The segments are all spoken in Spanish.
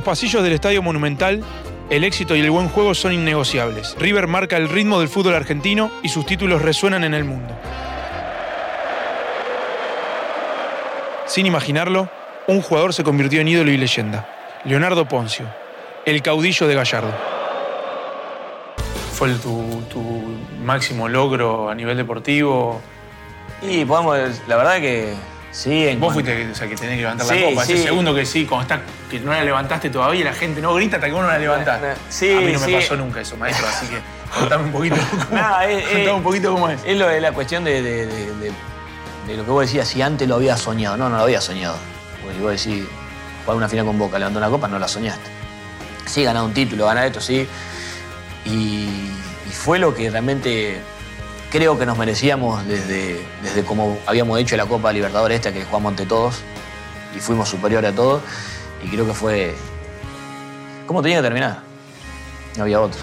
Los pasillos del Estadio Monumental, el éxito y el buen juego son innegociables. River marca el ritmo del fútbol argentino y sus títulos resuenan en el mundo. Sin imaginarlo, un jugador se convirtió en ídolo y leyenda. Leonardo Poncio, el caudillo de Gallardo. ¿Fue tu, tu máximo logro a nivel deportivo? Y podemos, la verdad que sí. En Vos cuanto- fuiste o sea, que tenés que levantar Sí, la copa. Ese sí. segundo que sí, cuando está, que no la levantaste todavía y la gente no grita hasta que vos no la levantás. Sí, a mí no me pasó nunca eso, maestro, así que contame un poquito cómo, es- contame es- un poquito cómo es. Es lo de la cuestión de, de- de- de- de lo que vos decías, si antes lo había soñado. No, no lo había soñado. Porque si vos decís, jugar una final con Boca, levantar una copa, no la soñaste. Sí, ganar un título, ganar esto, sí. Y, y fue lo que realmente creo que nos merecíamos desde, desde como habíamos hecho la Copa Libertadores esta, que jugamos ante todos y fuimos superiores a todos. Y creo que fue como tenía que terminar. No había otro.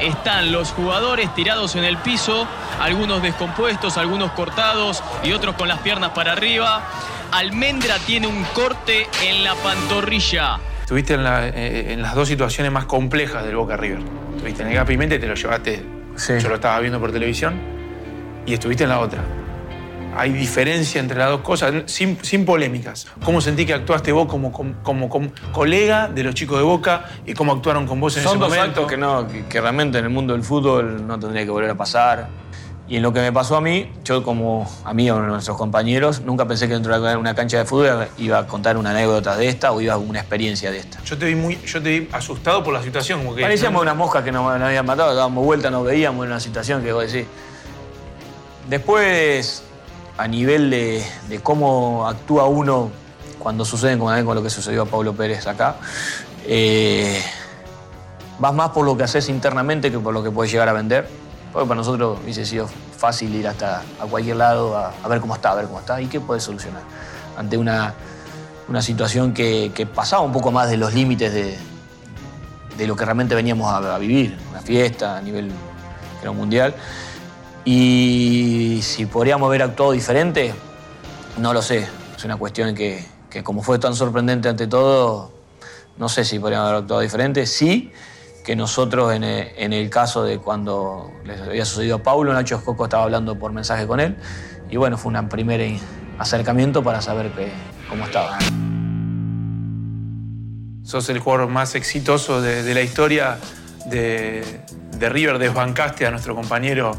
Están los jugadores tirados en el piso, algunos descompuestos, algunos cortados y otros con las piernas para arriba. Almendra tiene un corte en la pantorrilla. Estuviste en, la- eh, en las dos situaciones más complejas del Boca River. Estuviste en el Gapimente, te lo llevaste, Sí. yo lo estaba viendo por televisión, y estuviste en la otra. Hay diferencia entre las dos cosas, sin, sin polémicas. ¿Cómo sentí que actuaste vos como, como, como- como colega de los chicos de Boca y cómo actuaron con vos en Son ese dos momento? actos que, no, que, que realmente en el mundo del fútbol no tendría que volver a pasar. Y en lo que me pasó a mí, yo como a mí o a nuestros compañeros, nunca pensé que dentro de una cancha de fútbol iba a contar una anécdota de esta o iba a una experiencia de esta. Yo te vi muy, yo te vi asustado por la situación, como que. Parecíamos unas moscas que nos, nos habían matado, dábamos vuelta, nos veíamos en una situación que vos decís. Después, a nivel de, de cómo actúa uno cuando suceden como también con lo que sucedió a Pablo Pérez acá, eh, vas más por lo que haces internamente que por lo que puedes llegar a vender. Porque para nosotros hubiese sido fácil ir hasta a cualquier lado a, ver cómo está, a ver cómo está y qué puedes solucionar. Ante una, una situación que, que pasaba un poco más de los límites de, de lo que realmente veníamos a, vivir, una fiesta a nivel era un mundial. Y si podríamos haber actuado diferente, no lo sé. Es una cuestión que, que como fue tan sorprendente ante todo, no sé si podríamos haber actuado diferente. Sí que nosotros en el, en el caso de cuando les había sucedido a Paulo, Nacho Escoco estaba hablando por mensaje con él. Y bueno, fue un primer acercamiento para saber que, cómo estaba. Sos el jugador más exitoso de, de la historia de, de River. Desbancaste a nuestro compañero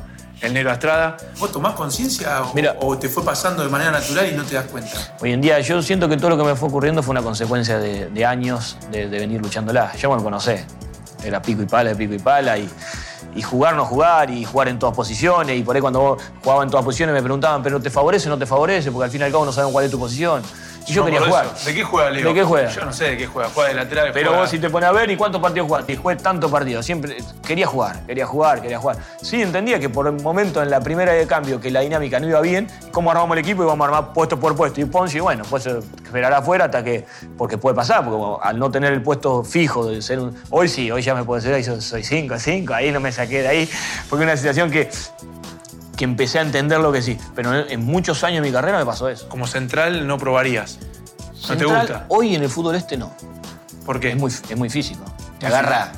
el Negro Estrada. ¿Vos tomás conciencia o, Mira. o te fue pasando de manera natural y no te das cuenta? Hoy en día yo siento que todo lo que me fue ocurriendo fue una consecuencia de, de años de, venir luchándola. Ya me lo conocé. Era pico y pala, pico y pala. Y, y jugar, no jugar, y jugar en todas posiciones. Y por ahí cuando vos jugabas en todas posiciones me preguntaban, ¿pero te favorece o no te favorece? Porque al fin y al cabo no sabemos cuál es tu posición. Y yo No, quería jugar. eso. ¿De qué juega, Leo? ¿De qué juega? Yo no sé de qué juega. Juega de lateral. Pero juega- vos si te pones a ver, ¿y cuántos partidos jugaste? Y jugué tantos partidos. Siempre quería jugar, quería jugar, quería jugar. Sí, entendía que por el momento en la primera de cambio que la dinámica no iba bien, cómo armamos el equipo y vamos a armar puesto por puesto. Y Ponzi, bueno, pues esperar afuera hasta que. Porque puede pasar, porque al no tener el puesto fijo de ser un. Hoy sí, hoy ya me puedo decir, ahí soy- soy 5, 5, ahí no me saqué de ahí. Porque una situación que. Que empecé a entender lo que sí. Pero en, en muchos años de mi carrera me pasó eso. Como central no probarías. ¿No te Central, gusta? Hoy en el fútbol este no. ¿Por qué? Es muy, es muy físico. Te agarra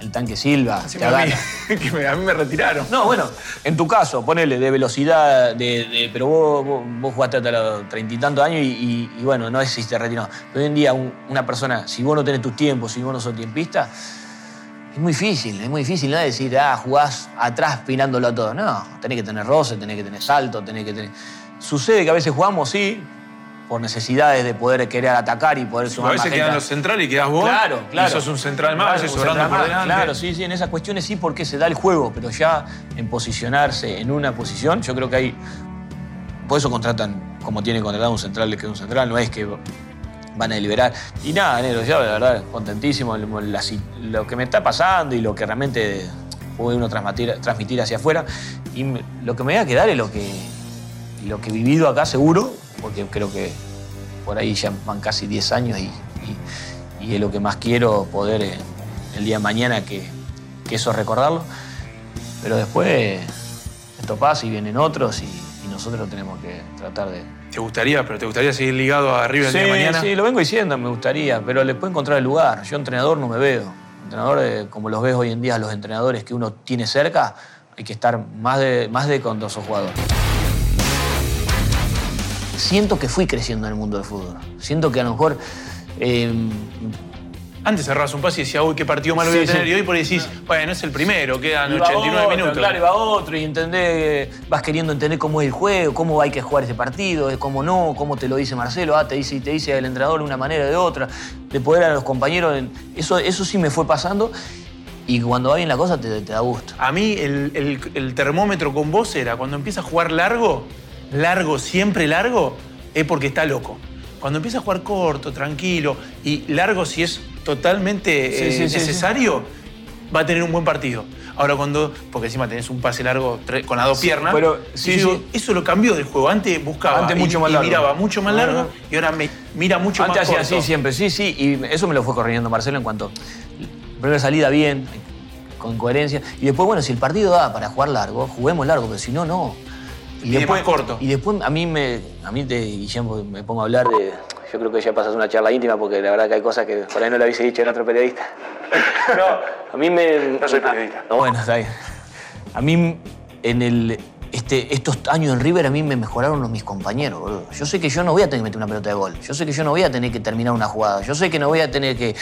el tanque Silva, te a mí, que me- a mí me retiraron. No, bueno, en tu caso, ponele de velocidad, de, de- pero vos, vos, vos jugaste hasta los treinta y tantos años y, y- y bueno, no existe retirado. Pero hoy en día un- una persona, si vos no tenés tus tiempos, si vos no sos tiempista, es muy difícil, es muy difícil, ¿no? Decir, ah, jugás atrás pinándolo a todo. No, tenés que tener roce, tenés que tener salto, tenés que tener... Sucede que a veces jugamos, sí, por necesidades de poder querer atacar y poder A sumar veces más quedan los centrales y quedás vos. Claro, claro. Y sos un central más, a veces sobrando central por más, delante. Claro, sí, sí, en esas cuestiones sí, porque se da el juego, pero ya en posicionarse en una posición, yo creo que hay. Por eso contratan, como tiene contratado un central que es un central, no es que van a deliberar. Y nada, negro, yo la verdad, contentísimo lo, que me está pasando y lo que realmente puede uno transmitir, hacia afuera. Y lo que me voy a quedar es lo que, lo que he vivido acá seguro, porque creo que por ahí ya van casi 10 años y, y- y es lo que más quiero poder eh, el día de mañana que, que eso recordarlo. Pero después esto pasa y vienen otros y, y nosotros tenemos que tratar de... ¿Te gustaría, pero te gustaría seguir ligado a River el Sí, día de mañana? sí, lo vengo diciendo, me gustaría, pero le puedo encontrar el lugar. Yo entrenador no me veo. Entrenador, eh, como los ves hoy en día los entrenadores que uno tiene cerca, hay que estar más de, más de cuando sos jugador. Siento que fui creciendo en el mundo del fútbol. Siento que a lo mejor... eh, Antes cerrabas un pase y decías, uy, qué partido malo voy a Sí, tener. sí. Y hoy por ahí decís, bueno, es el primero, quedan Iba 89 otro, minutos. Claro, iba otro y entendés, vas queriendo entender cómo es el juego, cómo hay que jugar ese partido, cómo no, cómo te lo dice Marcelo, ah, te dice, te dice el entrenador de una manera o de otra, de poder a los compañeros. Eso, eso sí me fue pasando y cuando va bien la cosa te, te da gusto. A mí el, el- el termómetro con vos era cuando empieza a jugar largo, largo, siempre largo, es porque está loco. Cuando empieza a jugar corto, tranquilo y largo si es totalmente Sí, eh, sí, sí, necesario, va a tener un buen partido. Ahora cuando, porque encima tenés un pase largo con las dos piernas, pero- digo, eso lo cambió del juego. Antes buscaba Antes y- mucho más y, largo. miraba mucho más largo y ahora me, mira mucho Antes más hacía corto. así siempre, sí, sí, y eso me lo fue corrigiendo Marcelo en cuanto primera salida bien, con coherencia, y después, bueno, si el partido da para jugar largo, juguemos largo, pero si no, no. Y más corto. Y después a mí me, a mí te, Guillermo, me pongo a hablar de, yo creo que ya pasas una charla íntima porque la verdad que hay cosas que por ahí no le hubiese dicho en otro periodista. no, a mí me... No soy periodista. No, bueno, está bien. A mí, en el, este, estos años en River, a mí me mejoraron los, mis compañeros, boludo. Yo sé que yo no voy a tener que meter una pelota de gol. Yo sé que yo no voy a tener que terminar una jugada. Yo sé que no voy a tener que,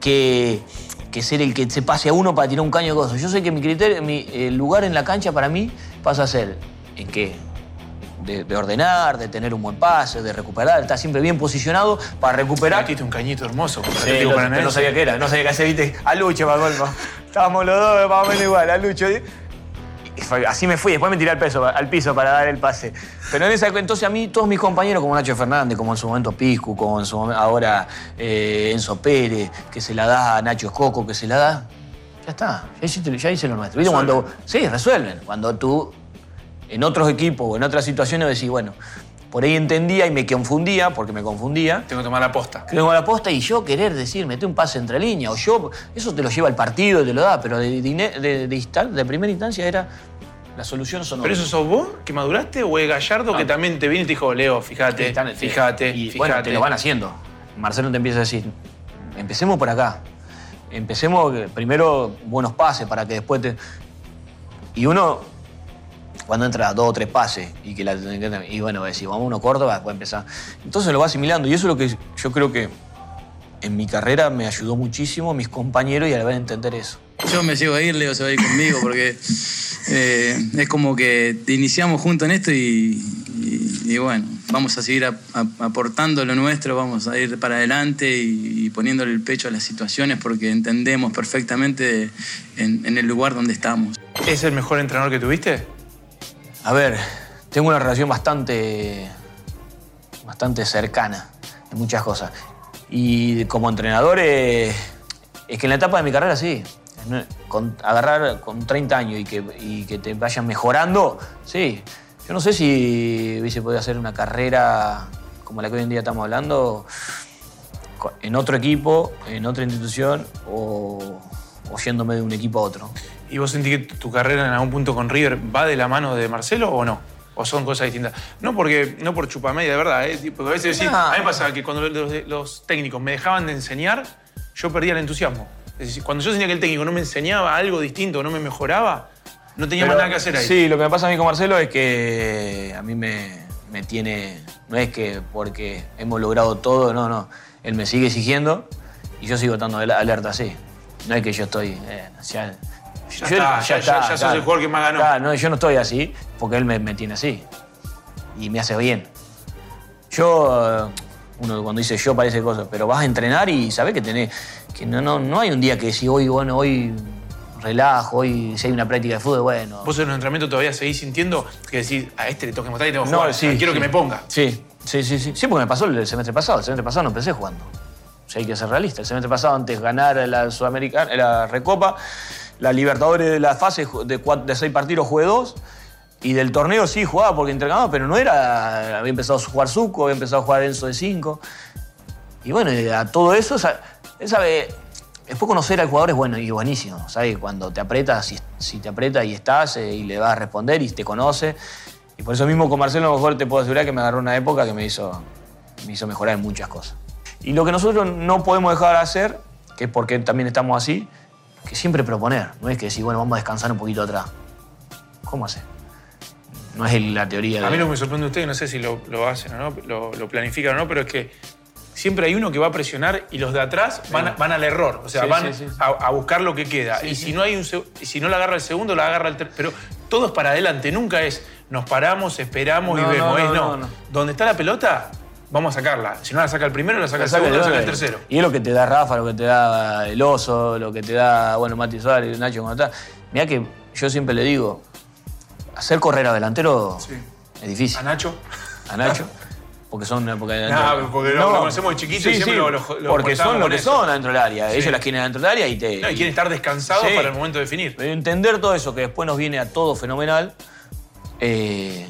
que, que ser el que se pase a uno para tirar un caño de cosas. Yo sé que mi criterio, mi el lugar en la cancha para mí pasa a ser en qué. De, de ordenar, de tener un buen pase, de recuperar, estar siempre bien posicionado para recuperar. Metiste un cañito hermoso Sí, Atlético no, sabía qué era, no sabía qué hacer, viste, a Lucho para colmo. Estábamos los dos más o menos igual, a Lucho. Así me fui, después me tiré al, peso, al piso para dar el pase. Pero en esa entonces a mí, todos mis compañeros, como Nacho Fernández, como en su momento Piscu, como en su momento ahora eh, Enzo Pérez, que se la da a Nacho Escoco, que se la da. Ya está, ya hice, ya hice lo nuestro. ¿Viste? Cuando, sí, resuelven. Cuando tú en otros equipos o en otras situaciones decís, bueno, por ahí entendía y me confundía, porque me confundía, Tengo que tomar la posta. que a la posta y yo querer decir, mete un pase entre líneas, o yo, eso te lo lleva el partido, te lo da, pero de, de, de- de primera instancia era la solución son ¿Pero eso sos vos que maduraste o es Gallardo que también te vino y te dijo, Leo, fíjate, Están- fíjate, y fíjate? bueno, te lo van haciendo. Marcelo te empieza a decir, empecemos por acá. Empecemos eh, primero buenos pases para que después te... Y uno, cuando entra a dos o tres pases y que la... Y bueno, decir, vamos uno corto, va, puede empezar. Entonces lo va asimilando y eso es lo que yo creo que en mi carrera me ayudó muchísimo mis compañeros y al ver entender eso. Yo me llevo a ir, Leo se va a ir conmigo porque eh, es como que te iniciamos juntos en esto y, y- y bueno, vamos a seguir ap- ap- aportando lo nuestro, vamos a ir para adelante y, y poniéndole el pecho a las situaciones porque entendemos perfectamente en, en el lugar donde estamos. ¿Es el mejor entrenador que tuviste? A ver, tengo una relación bastante, bastante cercana en muchas cosas. Y como entrenador, eh, es que en la etapa de mi carrera sí. Con, agarrar con 30 años y que, y que te vayan mejorando, sí. Yo no sé si hubiese podido hacer una carrera como la que hoy en día estamos hablando, en otro equipo, en otra institución o, o yéndome de un equipo a otro. ¿Y vos sentís que tu carrera en algún punto con River va de la mano de Marcelo o no? ¿O son cosas distintas? No porque no por chupamedia, de verdad. ¿eh? Porque a veces decís, No. a mí me pasaba que cuando los, los técnicos me dejaban de enseñar, yo perdía el entusiasmo. Es decir, cuando yo sentía que el técnico no me enseñaba algo distinto, no me mejoraba, no tenía más Pero, nada que hacer ahí. Sí, lo que me pasa a mí con Marcelo es que a mí me, me tiene. No es que porque hemos logrado todo, no, no. Él me sigue exigiendo y yo sigo estando al- alerta así. No es que yo estoy. eh, ya, Ya está, ya- ya- ya sos el jugador que más ganó. No, yo no estoy así porque él me, me tiene así. Y me hace bien. Yo. eh, Uno cuando dice yo parece cosas, pero vas a entrenar y sabes que tenés. que no, no, no hay un día que decís hoy, bueno, hoy relajo, hoy si hay una práctica de fútbol, bueno. ¿Vos en los entrenamientos todavía seguís sintiendo que decís, a este le toca mostrar y tengo que No, jugar? sí, quiero sí. que me ponga. Sí, sí, sí, sí. Sí, porque me pasó el semestre pasado. El semestre pasado no empecé jugando. O sea, hay que ser realista. El semestre pasado, antes de ganar la Sudamericana, la Recopa, la Libertadores de la fase de, cuatro- de seis partidos jugué dos. Y del torneo sí jugaba porque entrenaba, pero no era. Había empezado a jugar Zuco, había empezado a jugar Enzo de 5. Y bueno, a todo eso, ve- después conocer al jugador es bueno y buenísimo, ¿sabes? Cuando te aprieta, si, si te aprieta y estás eh, y le vas a responder y te conoce. Y Y por eso mismo con Marcelo a lo mejor te puedo asegurar que me agarró una época que me hizo, me hizo mejorar en muchas cosas. Y lo que nosotros no podemos dejar de hacer, que es porque también estamos así, que siempre proponer. No es que decir, bueno, vamos a descansar un poquito atrás. ¿Cómo hace? No es la teoría de... A mí lo que me sorprende de ustedes, no sé si lo, lo hacen o no, lo, lo planifican o no, pero es que siempre hay uno que va a presionar y los de atrás van, a- van al error. O sea, Sí, van sí. A, a buscar lo que queda. y si no hay un si no la agarra el segundo, la agarra el tercero. Pero todo es para adelante, nunca es nos paramos, esperamos y vemos. no, es no, no. no, no. Donde está la pelota, vamos a sacarla. Si no la saca el primero, la saca el segundo, la saca el de- tercero. Y es lo que te da Rafa, lo que te da el oso, lo que te da, bueno, Mati Suárez, Nacho cuando está. Mirá que yo siempre le digo, hacer correr a delantero Sí. es difícil. A Nacho. A Nacho. Porque son porque, No, porque lo- lo conocemos de chiquito y siempre lo- lo- lo Porque son lo que eso. son adentro del área. Sí. Ellos las quieren adentro del área y te. No, y quieren estar descansados Sí. para el momento de definir. Pero entender todo eso que después nos viene a todo fenomenal, eh,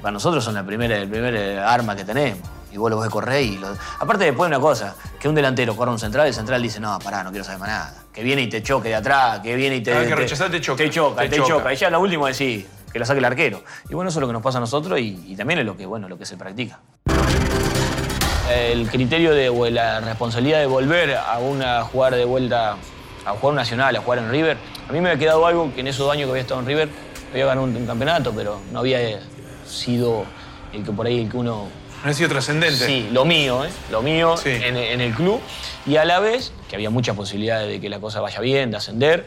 para nosotros son la primera, el primer eh, arma que tenemos. Y vos lo ves correr y lo- Aparte después una cosa, que un delantero corra a un central, el central dice, no, pará, no quiero saber más nada. Que viene y te choque de atrás, que viene y te... Cada vez que te- rechazás te choca, Te choca, te te, choca. choca. Y ya lo último decís, que la saque el arquero. Y bueno, eso es lo que nos pasa a nosotros y, y también es lo que, bueno, lo que se practica. El criterio de, o la responsabilidad de volver a una jugar de vuelta, a jugar un nacional, a jugar en River, a mí me había quedado algo que en esos dos años que había estado en River, había ganado un, un campeonato, pero no había sido el que por ahí el que uno No ha sido trascendente. Sí, lo mío, ¿eh? Lo mío Sí. en, en el club. Y a la vez, que había muchas posibilidades de que la cosa vaya bien, de ascender,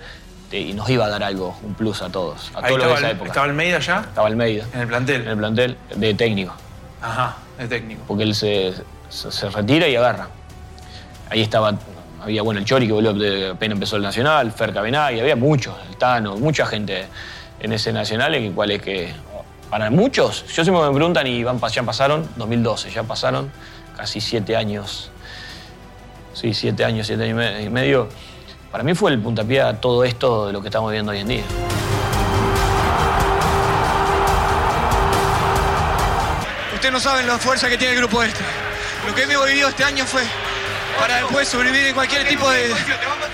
y nos iba a dar algo, un plus a todos, a Ahí todos los de estaba, esa época. estaba Almeida ya, Estaba Almeida, en el en plantel. el plantel de técnico, Ajá, de técnico. porque él se, se- se retira y agarra. Ahí estaba, había, bueno, el Chori que volvió, de- apenas empezó el Nacional, Fer Cabenay, había muchos, el Tano, mucha gente en ese Nacional, en el cual es que, para muchos, yo siempre me preguntan y van, ya pasaron, 2012, ya pasaron casi siete años, sí, siete años, siete años y me- y medio. Para mí fue el puntapié a todo esto de lo que estamos viendo hoy en día. Ustedes no saben la fuerza que tiene el grupo este. Lo que hemos vivido este año fue para después sobrevivir en cualquier tipo de...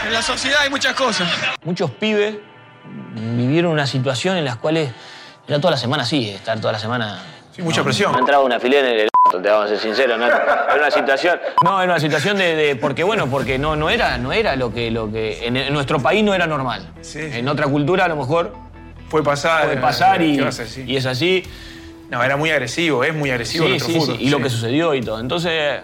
En la sociedad hay muchas cosas. Muchos pibes vivieron una situación en las cuales era toda la semana así, estar toda la semana. Sí, mucha presión. Me entraba una filera en el te vamos a ser sinceros, ¿no? Era una situación. No, era una situación de. de- porque bueno, porque no, no era, no era lo que, lo que. En, en nuestro país no era normal. Sí. En otra cultura a lo mejor Puede pasar. puede pasar y, ¿qué vas a decir? y es así. No, era muy agresivo, es muy agresivo Sí, nuestro sí, fútbol. sí, y lo sí. que sucedió y todo. Entonces,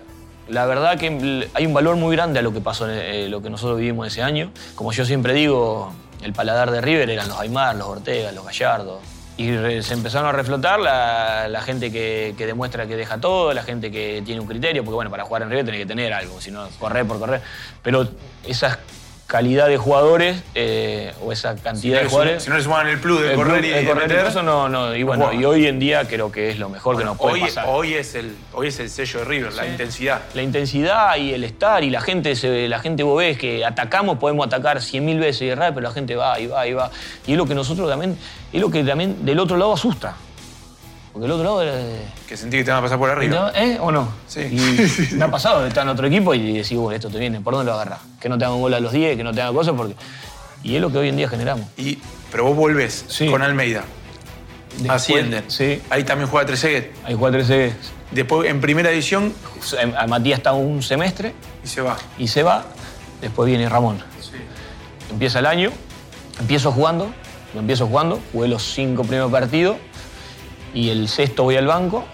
la verdad que hay un valor muy grande a lo que pasó, en eh, lo que nosotros vivimos ese año. Como yo siempre digo, el paladar de River eran los Aymar, los Ortega, los Gallardo. Y re- se empezaron a reflotar la, gente que, que demuestra que deja todo, la gente que tiene un criterio, porque bueno, para jugar en River tenés que tener algo, si no, correr por correr. Pero esa calidad de jugadores, eh, o esa Si cantidad no de jugadores... si no le suman el plus de el correr y de correr meter, eso no, no. Y bueno, Bueno. y hoy en día creo que es lo mejor que nos puede hoy, pasar. hoy, es el, hoy es el sello de River, la intensidad. La intensidad y el estar y la gente, se, la gente vos ves que atacamos, podemos atacar cien mil veces y errar, pero la gente va y va y va. Y es lo que nosotros también, es lo que también del otro lado asusta. Porque el otro lado es... Que sentí que te van a pasar por arriba. ¿Eh? ¿O no? Sí. Y me ha pasado de estar en otro equipo y decir, bueno, esto te viene, ¿por dónde lo agarrás? Que no te hagan gol a los 10, que no te hagan cosas, porque... Y es lo que hoy en día generamos. Y, pero vos volvés Sí. con Almeida. Después- Ascienden. Sí. Ahí también juega Trezeguet. Hay juega 13 Después, en primera edición, A Matías está un semestre y se va. y se va. Después viene Ramón. Empieza el año, empiezo jugando, lo empiezo jugando, jugué los cinco primeros partidos y el sexto voy al banco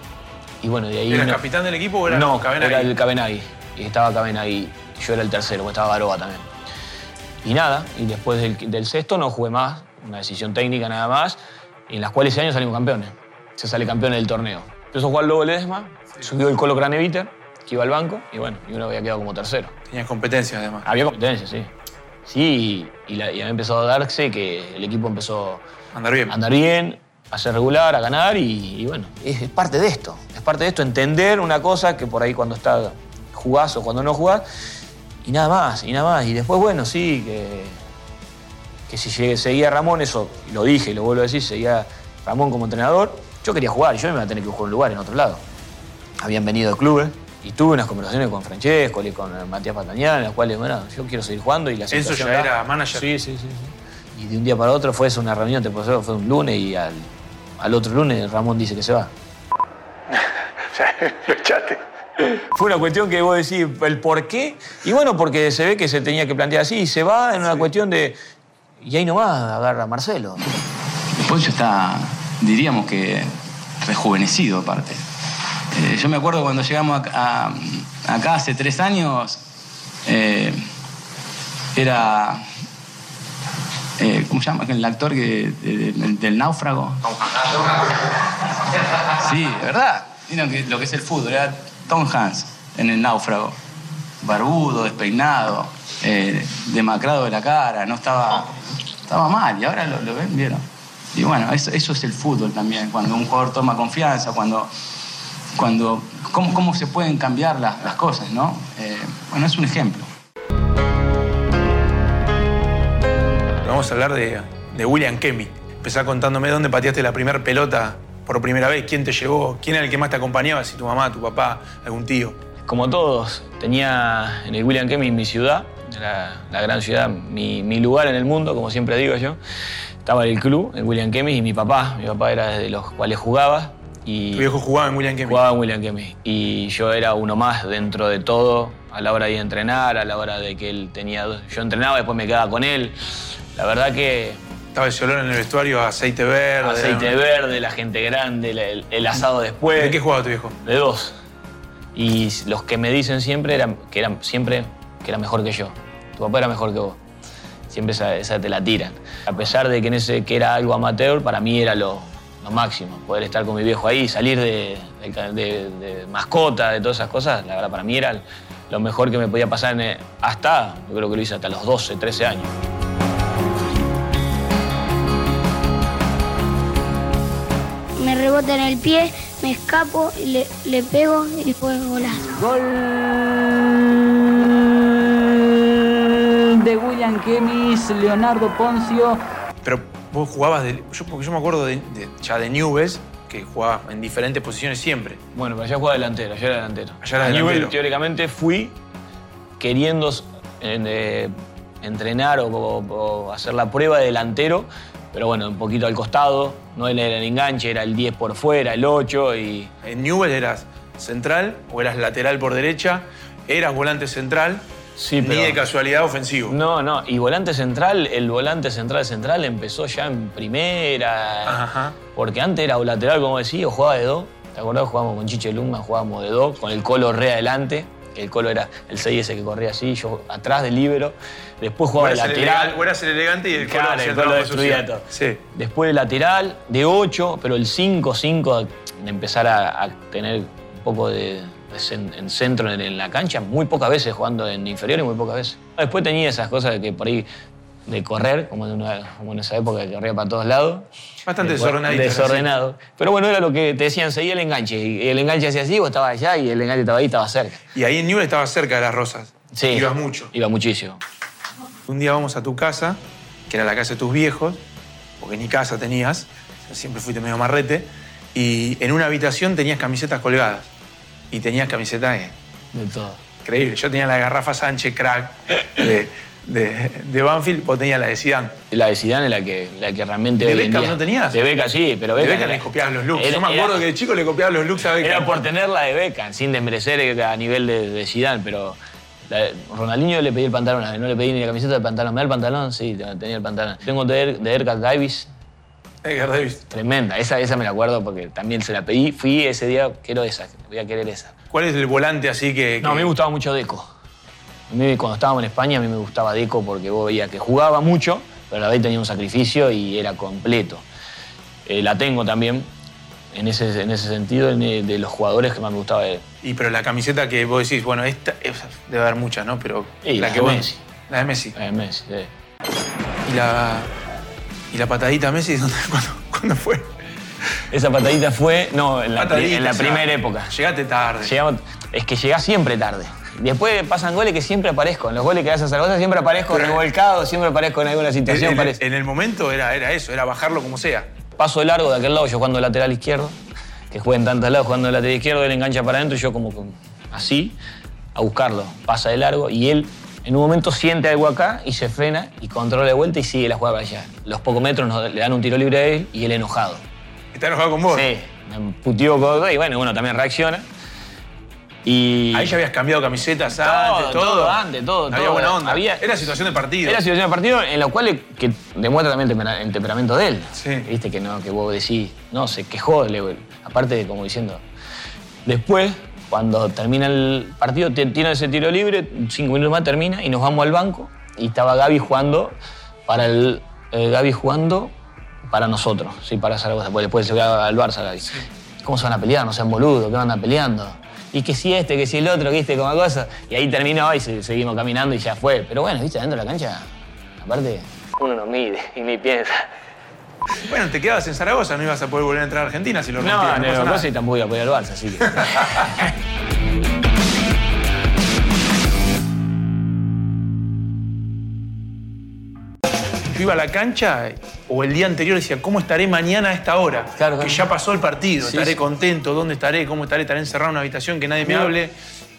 y bueno, de ahí... ¿Eras no- capitán del equipo o era no, Cabenagui? era el Cabenagui. Y estaba Cabenagui. Yo era el tercero, porque estaba Garoba también. Y nada, y después del, del sexto no jugué más, una decisión técnica nada más, y en las cuales ese año salimos campeones. Se sale campeón del torneo. Empezó a jugar Lobo Ledesma, subió el Colo Craneviter, que iba al banco, y bueno, y uno había quedado como tercero. Tenías competencia, además. Había competencia, sí. Sí, y, la- y había empezado a darse que el equipo empezó Andar bien. a andar bien, a ser regular, a ganar y, y bueno, es, es parte de esto. Es parte de esto, entender una cosa que por ahí cuando está jugás o cuando no jugás, y nada más, y nada más. Y después, bueno, sí, que, que si llegué- seguía Ramón, eso lo dije y lo vuelvo a decir, seguía Ramón como entrenador, yo quería jugar, yo me iba a tener que jugar un lugar en otro lado. Habían venido de clubes y tuve unas conversaciones con Francesco y con Matías Patañán, en las cuales, bueno, yo quiero seguir jugando y la situación ya da. era manager. Sí, sí, sí, sí. Y de un día para otro fue eso, una reunión, te pasó, fue un lunes y al, al otro lunes Ramón dice que se va. Lo echaste. Fue una cuestión que vos decís el por qué. Y bueno, porque se ve que se tenía que plantear así y se va en una cuestión de. Y ahí nomás agarra a Marcelo. El Poncho está, diríamos que, rejuvenecido aparte. Eh, yo me acuerdo cuando llegamos a- a- acá hace tres años, eh, era. Eh, ¿Cómo se llama? El actor que, de- del náufrago. Sí, de verdad. Que lo que es el fútbol, era Tom Hanks en el náufrago. Barbudo, despeinado, eh, demacrado de la cara, no estaba. Estaba mal, y ahora lo, lo ven, vieron. Y bueno, eso, eso es el fútbol también, cuando un jugador toma confianza, cuando. cuando cómo, cómo se pueden cambiar las, las cosas, ¿no? Eh, bueno, es un ejemplo. Vamos a hablar de, de William Kemi. Empezá contándome dónde pateaste la primera pelota por primera vez, quién te llevó, quién era el que más te acompañaba, si tu mamá, tu papá, algún tío. Como todos, tenía en el William Kemi mi ciudad, la, la gran ciudad, mi, mi lugar en el mundo, como siempre digo yo. Estaba el club, en William Kemi, y mi papá. Mi papá era de los cuales jugaba. Y Tu viejo jugaba en William Kemi. Jugaba en William Kemi. Y yo era uno más dentro de todo, a la hora de ir a entrenar, a la hora de que él tenía. Yo entrenaba, después me quedaba con él. La verdad que Estaba ese olor en el vestuario, aceite verde. aceite verde, la gente grande, la- el, el asado después. ¿De qué jugaba tu viejo? De dos. Y los que me dicen siempre eran que eran siempre que era mejor que yo. Tu papá era mejor que vos. Siempre esa, esa te la tiran. A pesar de que en ese que era algo amateur, para mí era lo, lo máximo. Poder estar con mi viejo ahí, salir de, de- de- de mascota, de todas esas cosas, la verdad para mí era lo mejor que me podía pasar en- hasta, yo creo que lo hice hasta los 12, 13 años. Me rebota en el pie, me escapo, y le, le pego y después golazo. Gol de William Kemis, Leonardo Poncio. Pero vos jugabas de. Yo, porque yo me acuerdo de, de- ya de Newell's, que jugabas en diferentes posiciones siempre. Bueno, pero allá jugaba delantero, allá era delantero. Allá era Newell, delantero. teóricamente fui queriendo eh, entrenar o, o- o hacer la prueba de delantero, pero bueno, un poquito al costado. No era el enganche, era el 10 por fuera, el 8 y. En Newell eras central o eras lateral por derecha, eras volante central, Sí, ni pero- de casualidad ofensivo. No, no, y volante central, el volante central central empezó ya en primera. Ajá. Porque antes era o lateral, como decía, o jugaba de dos. ¿Te acordás? Jugábamos con Chiche Luma, jugábamos de dos, con el Colo re adelante. que El Colo era el 6 ese que corría así, yo atrás del líbero. Después jugaba de lateral. o eras el elegante y el Claro, el trabajo destruía todo. Sí. Después de lateral, de 8, pero el 5-5 de empezar a, a tener un poco de, en centro en, en la cancha, muy pocas veces jugando en inferior y muy pocas veces. Después tenía esas cosas de que por ahí de correr, como en, una- como en esa época que corría para todos lados. Bastante Después, desordenadito, Desordenado. Pero bueno, era lo que te decían, seguía el enganche. Y el enganche hacía así, vos estabas allá y el enganche estaba ahí, estaba cerca. Y ahí en Newell estabas cerca de las rosas. Sí. Ibas mucho. Iba muchísimo. Un día vamos a tu casa, que era la casa de tus viejos, porque ni casa tenías, siempre fuiste medio marrete, y en una habitación tenías camisetas colgadas. Y tenías camisetas De todo. increíbles. Yo tenía la de Garrafa Sánchez, crack, de, de, de Banfield, vos tenías la de Zidane. La de Zidane es la que, la que realmente ¿De Beckham no tenías? De Beca sí, pero De Beckham... Beckham era- le copiabas los looks. era- Yo me acuerdo era- que de chico le copiaba los looks a Beckham. Era por tener la de Beckham, sin desmerecer a nivel de, de Zidane, pero de- Ronaldinho le pedí el pantalón, no le pedí ni la camiseta del pantalón. ¿Me da el pantalón? Sí, tenía el pantalón. Tengo de, de Davis, Edgar Davis. tremenda. Esa, esa me la acuerdo porque también se la pedí. Fui ese día, quiero esa, voy a querer esa. ¿Cuál es el volante así que.? No, a mí me gustaba mucho Deco. A mí, cuando estábamos en España, a mí me gustaba Deco porque vos veías que jugaba mucho, pero a la vez tenía un sacrificio y era completo. Eh, la tengo también, en ese, en ese sentido, en, eh, de los jugadores que más me gustaba de Y pero la camiseta que vos decís, bueno, esta esa debe haber muchas, ¿no? Pero la que de vos- Messi. La de Messi. eh, Messi. sí. ¿Y la, y la patadita a Messi ¿dónde, cuándo, cuándo fue? Esa patadita fue, no, en la, Patadita, en la o sea, primera época. Llegaste tarde. Llegamos- es que llegás siempre tarde. Después pasan goles que siempre aparezco. En los goles que haces a Zaragoza siempre aparezco revolcado, siempre aparezco en alguna situación. en- en el momento era, era eso, era bajarlo como sea. Paso de largo de aquel lado, yo jugando lateral izquierdo, que juega en tantos lados, jugando de lateral izquierdo, él engancha para adentro y yo como así, a buscarlo. Pasa de largo y él en un momento siente algo acá y se frena y controla de vuelta y sigue la jugada para allá. Los pocos metros nos- le dan un tiro libre a él y él enojado. Está enojado con vos. Sí, me puteó y bueno, uno también reacciona. Y Ahí ya habías cambiado camisetas Todo, antes, todo. todo antes, todo, Había todo. buena onda. Había- Era situación de partido. Era situación de partido en la cual que demuestra también el, tempera- el temperamento de él. Sí. Viste que no, que vos decís, no, se quejó, le- aparte de como diciendo. Después, cuando termina el partido, tiene ese tiro libre, cinco minutos más termina y nos vamos al banco y estaba Gaby jugando para el. eh, Gaby jugando para nosotros, sí, para Zaragoza, después se va al Barça Gaby. ¿Cómo se van a pelear? No sean boludos, ¿qué van a peleando? Y que si este, que si el otro, viste, como cosa. Y ahí terminó y se- seguimos caminando y ya fue. Pero bueno, viste, dentro de la cancha, aparte, uno no mide y ni piensa. Bueno, te quedabas en Zaragoza, no ibas a poder volver a entrar a Argentina si lo rompías. No, No, no, pasa no, nada. y tampoco iba a apoyar al Barça, así que. Yo iba a la cancha o el día anterior decía, ¿cómo estaré mañana a esta hora? Claro, que claro. ya pasó el partido, Sí, estaré sí. contento, ¿dónde estaré? ¿Cómo estaré? ¿Estaré encerrado en una habitación que nadie me No. hable?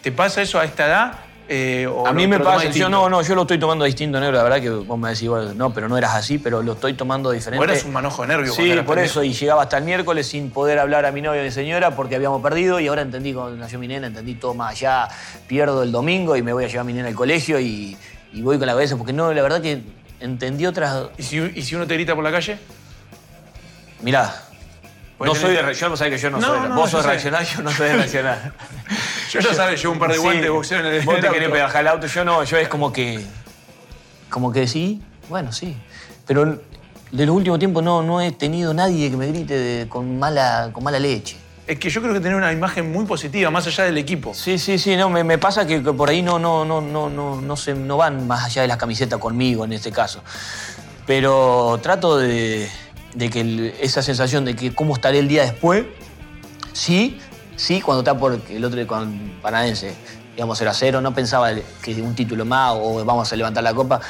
¿Te pasa eso a esta edad? Eh, o A mí me pasa, yo no, no, yo lo estoy tomando distinto, negro. La verdad que vos me decís, bueno, no, pero no eras así, pero lo estoy tomando diferente. Vos eras un manojo de nervios Sí, por pendejo. eso, y llegaba hasta el miércoles sin poder hablar a mi novia y mi señora porque habíamos perdido y ahora entendí cuando nació mi nena, entendí todo más allá, pierdo el domingo y me voy a llevar a mi nena al colegio y, y voy con la cabeza, porque no, la verdad que entendí otras. ¿Y si, y si uno te grita por la calle? Mirá. No soy de, yo no sabés que yo no, No, soy. no, vos yo sos sé. reaccionar, yo no soy de reaccionar. Yo ya sabes, llevo un par de Sí, guantes de boxeo en el Vos en te querés auto. bajar el auto, yo no, yo es como que. Como que sí, bueno, sí. Pero de los últimos tiempos no, no he tenido nadie que me grite de- con, mala, con mala leche. Es que yo creo que tener una imagen muy positiva, más allá del equipo. Sí, sí, sí, no, me, pasa que, por ahí no, no, no, no, no, no, se, no van más allá de la camiseta conmigo en este caso. Pero trato de, de que esa sensación de que cómo estaré el día después, sí, sí, cuando está por el otro con Paranaense, íbamos 0 a 0, no pensaba que un título más o vamos a levantar la copa,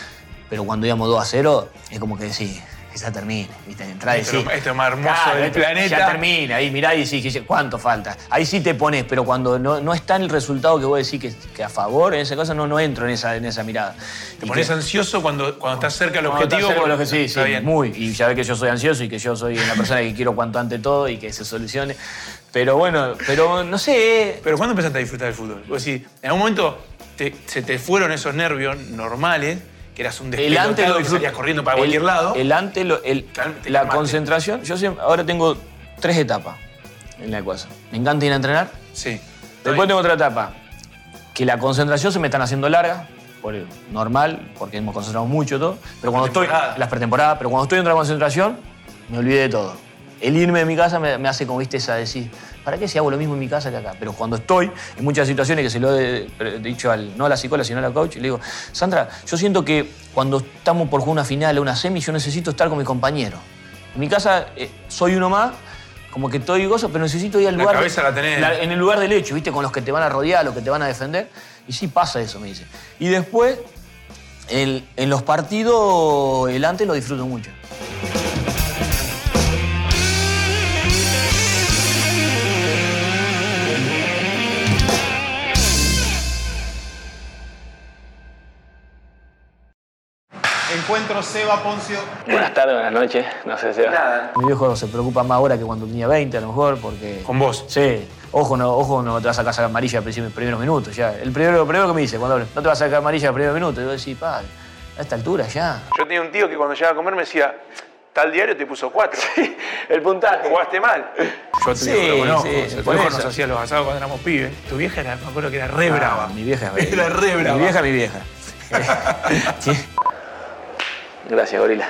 pero cuando íbamos 2 a 0, es como que sí, que ya termine, ¿viste? Entrar y lo- esto es más hermoso del esto planeta. Ya termina, ahí mirá y decís, ¿cuánto falta? Ahí sí te pones, pero cuando no, no está el resultado que vos decís que, que a favor, en esa cosa, no, no entro en esa, en esa mirada. Te Y pones que- ansioso cuando, cuando estás cerca del objetivo. cerca porque- que sí, sí, bien. muy. Y ya ves que yo soy ansioso y que yo soy una persona que quiero cuanto antes todo y que se solucione. Pero bueno, pero no sé. Pero ¿cuándo empezaste a disfrutar del fútbol? Vos decís, en algún momento te- se te fueron esos nervios normales, que eras un El antes lo que salías corriendo para el- cualquier lado. El antes, lo- el- la concentración. Yo siempre, ahora tengo tres etapas en la cosa. Me encanta ir a entrenar. sí. Después tengo otra etapa, que la concentración se me están haciendo larga, por normal, porque hemos concentrado mucho todo, pero cuando estoy, las pretemporadas, pero cuando estoy en otra concentración, me olvidé de todo. El irme de mi casa me, me hace como, viste, esa decir, ¿para qué si hago lo mismo en mi casa que acá? Pero cuando estoy, en muchas situaciones que se lo he he dicho al, no a la psicóloga, sino a la coach, le digo, Sandra, yo siento que cuando estamos por jugar una final o una semi, yo necesito estar con mi compañero. En mi casa eh, soy uno más, como que estoy gozo, pero necesito ir al La lugar. cabeza la tenés. en el lugar del hecho, ¿viste? Con los que te van a rodear, los que te van a defender. Y sí pasa eso, me dice. Y después, el- en los partidos, el antes lo disfruto mucho. Encuentro Seba Poncio. Buenas tardes, buenas noches. No sé si. Nada. Mi viejo se preocupa más ahora que cuando tenía 20, a lo mejor, porque. Con vos. Sí. Ojo, no, ojo, no te vas a sacar amarilla en los primeros minutos. Ya. El primero, lo primero que me dice cuando hablo, no te vas a sacar amarilla en los primeros minutos. Yo decía, padre, a esta altura ya. Yo tenía un tío que cuando llegaba a comer me decía, tal diario te puso cuatro. El puntaje. Jugaste mal. Yo a tu Sí, lo conozco. sí, por eso. nos hacía los asados cuando éramos pibes. Tu vieja era, me acuerdo que era re Ah, brava. Mi vieja. Era re brava. Mi vieja, mi vieja. Gracias, gorila.